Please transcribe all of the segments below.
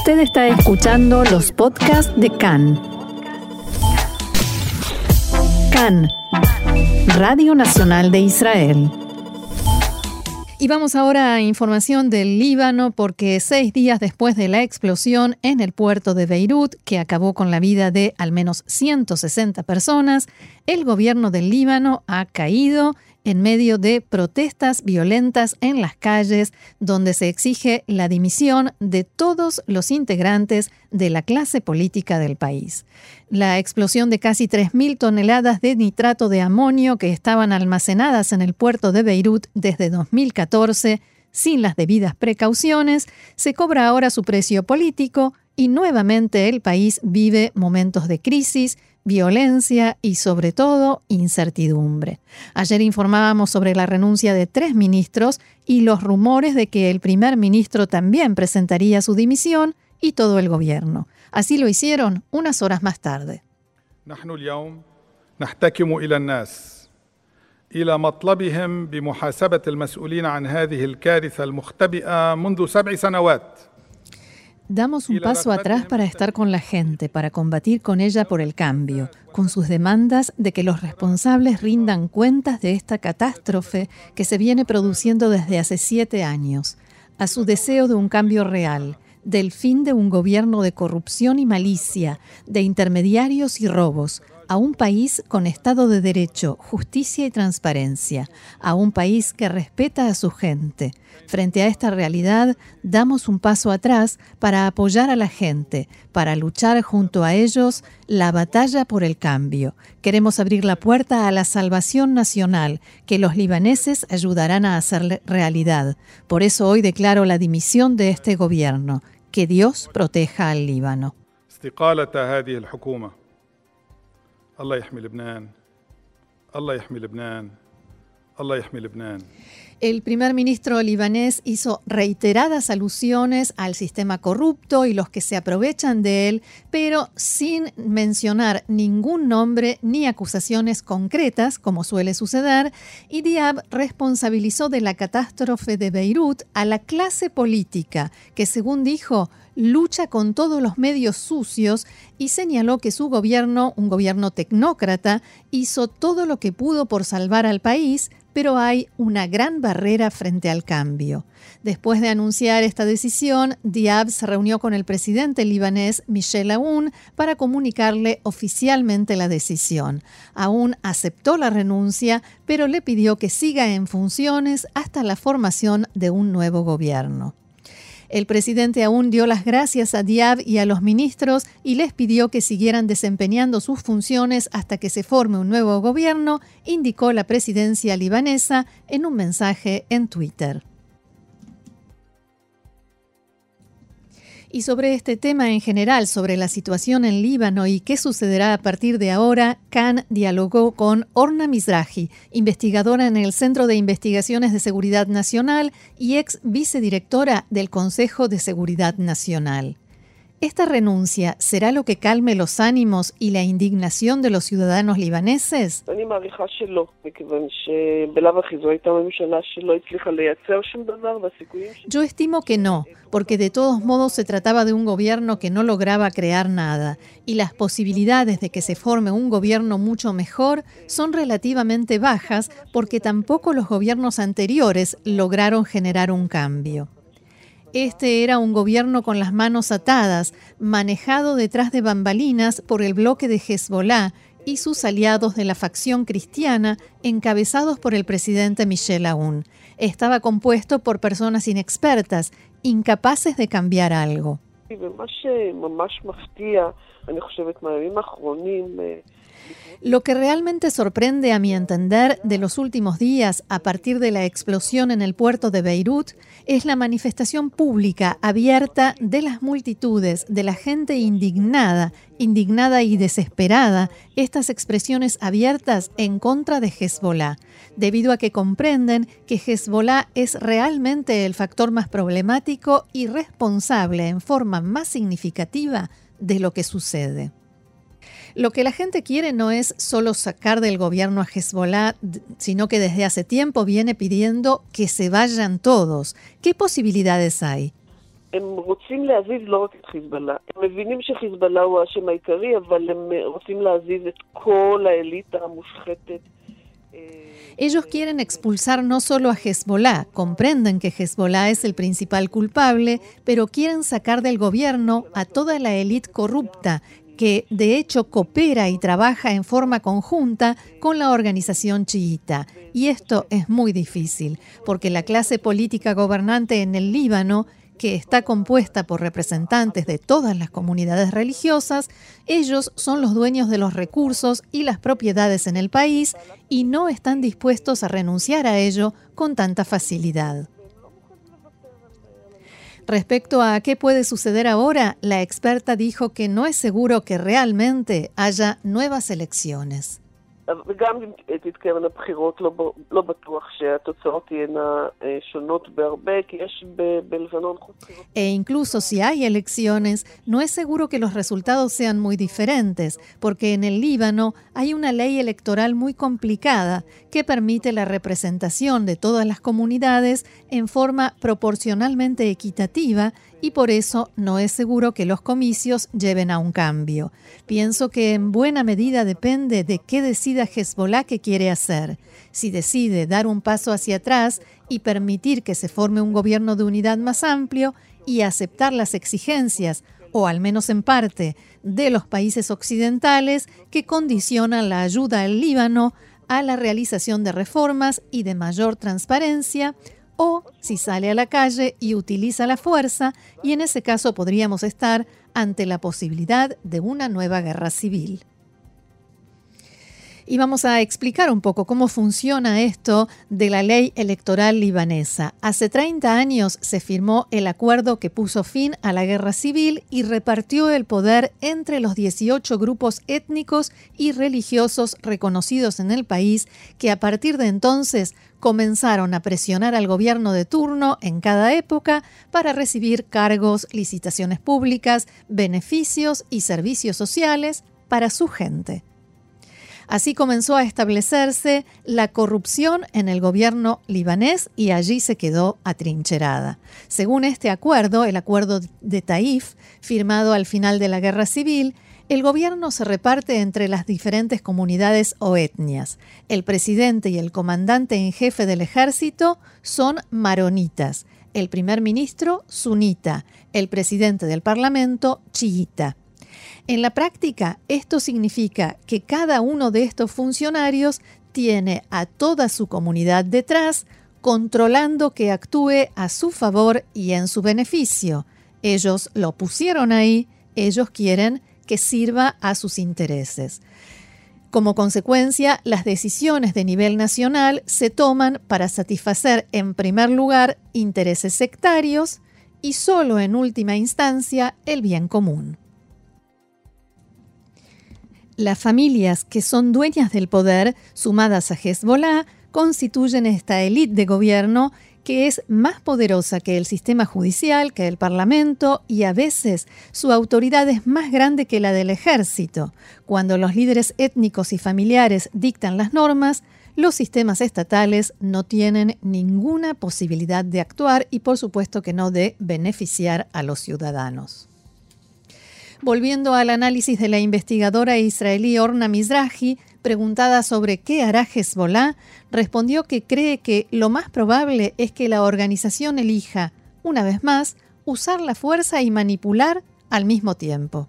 Usted está escuchando los podcasts de CAN. CAN, Radio Nacional de Israel. Y vamos ahora a información del Líbano porque seis días después de la explosión en el puerto de Beirut, que acabó con la vida de al menos 160 personas, el gobierno del Líbano ha caído en medio de protestas violentas en las calles donde se exige la dimisión de todos los integrantes de la clase política del país. La explosión de casi 3.000 toneladas de nitrato de amonio que estaban almacenadas en el puerto de Beirut desde 2014 sin las debidas precauciones, se cobra ahora su precio político y nuevamente el país vive momentos de crisis violencia y sobre todo incertidumbre. Ayer informábamos sobre la renuncia de tres ministros y los rumores de que el primer ministro también presentaría su dimisión y todo el gobierno. Así lo hicieron unas horas más tarde. Damos un paso atrás para estar con la gente, para combatir con ella por el cambio, con sus demandas de que los responsables rindan cuentas de esta catástrofe que se viene produciendo desde hace siete años, a su deseo de un cambio real, del fin de un gobierno de corrupción y malicia, de intermediarios y robos, a un país con Estado de Derecho, justicia y transparencia, a un país que respeta a su gente. Frente a esta realidad, damos un paso atrás para apoyar a la gente, para luchar junto a ellos la batalla por el cambio. Queremos abrir la puerta a la salvación nacional, que los libaneses ayudarán a hacer realidad. Por eso hoy declaro la dimisión de este gobierno. Que Dios proteja al Líbano. الله يحمي لبنان. الله يحمي لبنان. الله يحمي لبنان. El primer ministro libanés hizo reiteradas alusiones al sistema corrupto y los que se aprovechan de él, pero sin mencionar ningún nombre ni acusaciones concretas, como suele suceder, y Diab responsabilizó de la catástrofe de Beirut a la clase política, que según dijo, lucha con todos los medios sucios y señaló que su gobierno, un gobierno tecnócrata, hizo todo lo que pudo por salvar al país, pero hay una gran barrera frente al cambio. Después de anunciar esta decisión, Diab se reunió con el presidente libanés Michel Aoun para comunicarle oficialmente la decisión. Aoun aceptó la renuncia, pero le pidió que siga en funciones hasta la formación de un nuevo gobierno. El presidente aún dio las gracias a Diab y a los ministros y les pidió que siguieran desempeñando sus funciones hasta que se forme un nuevo gobierno, indicó la presidencia libanesa en un mensaje en Twitter. Y sobre este tema en general, sobre la situación en Líbano y qué sucederá a partir de ahora, Khan dialogó con Orna Mizrahi, investigadora en el Centro de Investigaciones de Seguridad Nacional y ex vicedirectora del Consejo de Seguridad Nacional. ¿Esta renuncia será lo que calme los ánimos y la indignación de los ciudadanos libaneses? Yo estimo que no, porque de todos modos se trataba de un gobierno que no lograba crear nada, y las posibilidades de que se forme un gobierno mucho mejor son relativamente bajas porque tampoco los gobiernos anteriores lograron generar un cambio. Este era un gobierno con las manos atadas, manejado detrás de bambalinas por el bloque de Hezbollah y sus aliados de la facción cristiana, encabezados por el presidente Michel Aoun. Estaba compuesto por personas inexpertas, incapaces de cambiar algo. Lo que realmente sorprende a mi entender de los últimos días a partir de la explosión en el puerto de Beirut es la manifestación pública abierta de las multitudes, de la gente indignada, indignada y desesperada, estas expresiones abiertas en contra de Hezbollah, debido a que comprenden que Hezbollah es realmente el factor más problemático y responsable en forma más significativa de lo que sucede. Lo que la gente quiere no es solo sacar del gobierno a Hezbollah, sino que desde hace tiempo viene pidiendo que se vayan todos. ¿Qué posibilidades hay? Ellos quieren expulsar no solo a Hezbollah, comprenden que Hezbollah es el principal culpable, pero quieren sacar del gobierno a toda la élite corrupta que de hecho coopera y trabaja en forma conjunta con la organización chiita. Y esto es muy difícil, porque la clase política gobernante en el Líbano que está compuesta por representantes de todas las comunidades religiosas, ellos son los dueños de los recursos y las propiedades en el país y no están dispuestos a renunciar a ello con tanta facilidad. Respecto a qué puede suceder ahora, la experta dijo que no es seguro que realmente haya nuevas elecciones. E incluso si hay elecciones, no es seguro que los resultados sean muy diferentes, porque en el Líbano hay una ley electoral muy complicada que permite la representación de todas las comunidades en forma proporcionalmente equitativa y por eso no es seguro que los comicios lleven a un cambio. Pienso que en buena medida depende de qué decida Hezbollah que quiere hacer. Si decide dar un paso hacia atrás y permitir que se forme un gobierno de unidad más amplio y aceptar las exigencias, o al menos en parte, de los países occidentales que condicionan la ayuda al Líbano a la realización de reformas y de mayor transparencia, o si sale a la calle y utiliza la fuerza, y en ese caso podríamos estar ante la posibilidad de una nueva guerra civil. Y vamos a explicar un poco cómo funciona esto de la ley electoral libanesa. Hace 30 años se firmó el acuerdo que puso fin a la guerra civil y repartió el poder entre los 18 grupos étnicos y religiosos reconocidos en el país que a partir de entonces comenzaron a presionar al gobierno de turno en cada época para recibir cargos, licitaciones públicas, beneficios y servicios sociales para su gente. Así comenzó a establecerse la corrupción en el gobierno libanés y allí se quedó atrincherada. Según este acuerdo, el acuerdo de Taif, firmado al final de la guerra civil, el gobierno se reparte entre las diferentes comunidades o etnias. El presidente y el comandante en jefe del ejército son maronitas, el primer ministro sunita, el presidente del parlamento chiita. En la práctica, esto significa que cada uno de estos funcionarios tiene a toda su comunidad detrás, controlando que actúe a su favor y en su beneficio. Ellos lo pusieron ahí, ellos quieren que sirva a sus intereses. Como consecuencia, las decisiones de nivel nacional se toman para satisfacer en primer lugar intereses sectarios y solo en última instancia el bien común. Las familias que son dueñas del poder, sumadas a Hezbollah, constituyen esta élite de gobierno que es más poderosa que el sistema judicial, que el Parlamento y a veces su autoridad es más grande que la del ejército. Cuando los líderes étnicos y familiares dictan las normas, los sistemas estatales no tienen ninguna posibilidad de actuar y por supuesto que no de beneficiar a los ciudadanos. Volviendo al análisis de la investigadora israelí Orna Mizrahi, preguntada sobre qué hará Hezbollah, respondió que cree que lo más probable es que la organización elija, una vez más, usar la fuerza y manipular al mismo tiempo.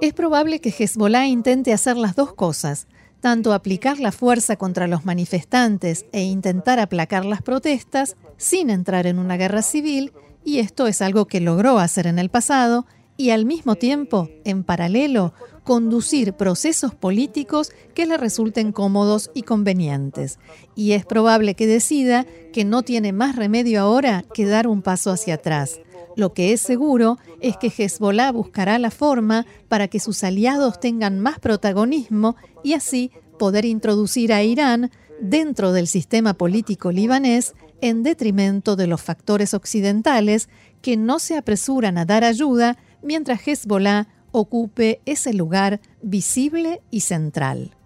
Es probable que Hezbollah intente hacer las dos cosas, tanto aplicar la fuerza contra los manifestantes e intentar aplacar las protestas sin entrar en una guerra civil, y esto es algo que logró hacer en el pasado, y al mismo tiempo, en paralelo, conducir procesos políticos que le resulten cómodos y convenientes. Y es probable que decida que no tiene más remedio ahora que dar un paso hacia atrás. Lo que es seguro es que Hezbollah buscará la forma para que sus aliados tengan más protagonismo y así poder introducir a Irán dentro del sistema político libanés en detrimento de los factores occidentales que no se apresuran a dar ayuda mientras Hezbollah ocupe ese lugar visible y central.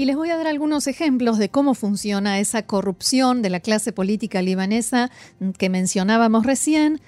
Y les voy a dar algunos ejemplos de cómo funciona esa corrupción de la clase política libanesa que mencionábamos recién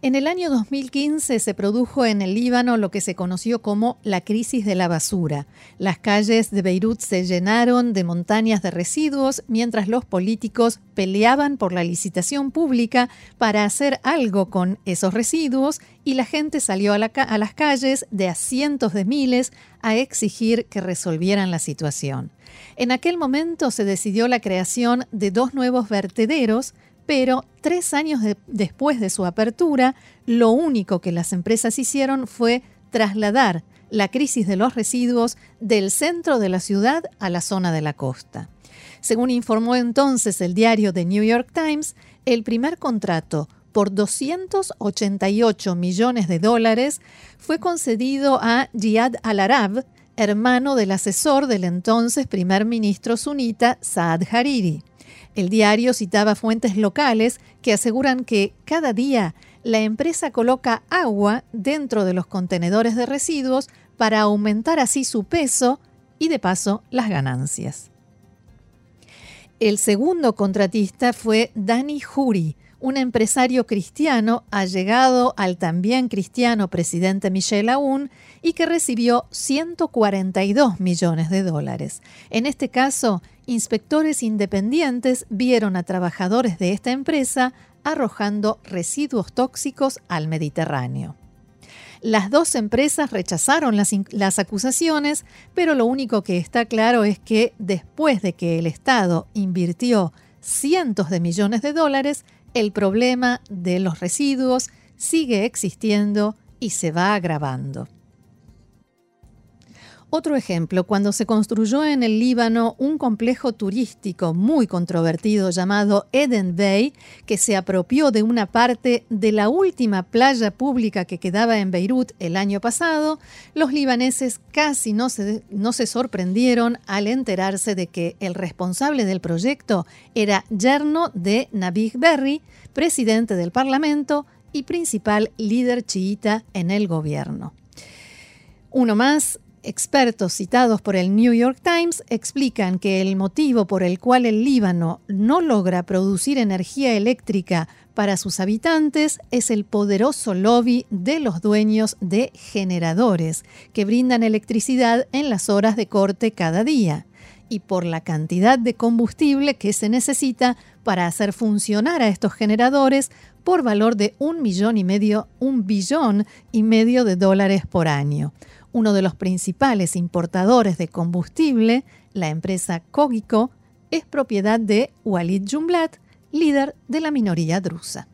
en el año 2015 se produjo en el Líbano lo que se conoció como la crisis de la basura. Las calles de Beirut se llenaron de montañas de residuos mientras los políticos peleaban por la licitación pública para hacer algo con esos residuos y la gente salió a, las calles de a cientos de miles a exigir que resolvieran la situación. En aquel momento se decidió la creación de dos nuevos vertederos pero tres años después de su apertura, lo único que las empresas hicieron fue trasladar la crisis de los residuos del centro de la ciudad a la zona de la costa. Según informó entonces el diario The New York Times, el primer contrato por 288 millones de dólares fue concedido a Jihad al-Arab, hermano del asesor del entonces primer ministro sunita Saad Hariri. El diario citaba fuentes locales que aseguran que cada día la empresa coloca agua dentro de los contenedores de residuos para aumentar así su peso y de paso las ganancias. El segundo contratista fue Dani Juri, un empresario cristiano allegado al también cristiano presidente Michel Aoun y que recibió 142 millones de dólares. En este caso, inspectores independientes vieron a trabajadores de esta empresa arrojando residuos tóxicos al Mediterráneo. Las dos empresas rechazaron las, acusaciones, pero lo único que está claro es que después de que el Estado invirtió cientos de millones de dólares, el problema de los residuos sigue existiendo y se va agravando. Otro ejemplo, cuando se construyó en el Líbano un complejo turístico muy controvertido llamado Eden Bay, que se apropió de una parte de la última playa pública que quedaba en Beirut el año pasado, los libaneses casi no se, sorprendieron al enterarse de que el responsable del proyecto era yerno de Nabih Berri, presidente del Parlamento y principal líder chiita en el gobierno. Uno más, Expertos citados por el New York Times explican que el motivo por el cual el Líbano no logra producir energía eléctrica para sus habitantes es el poderoso lobby de los dueños de generadores que brindan electricidad en las horas de corte cada día y por la cantidad de combustible que se necesita para hacer funcionar a estos generadores por valor de un millón y medio, un billón y medio de dólares por año uno de los principales importadores de combustible, la empresa Cogico, es propiedad de Walid Jumblat, líder de la minoría drusa.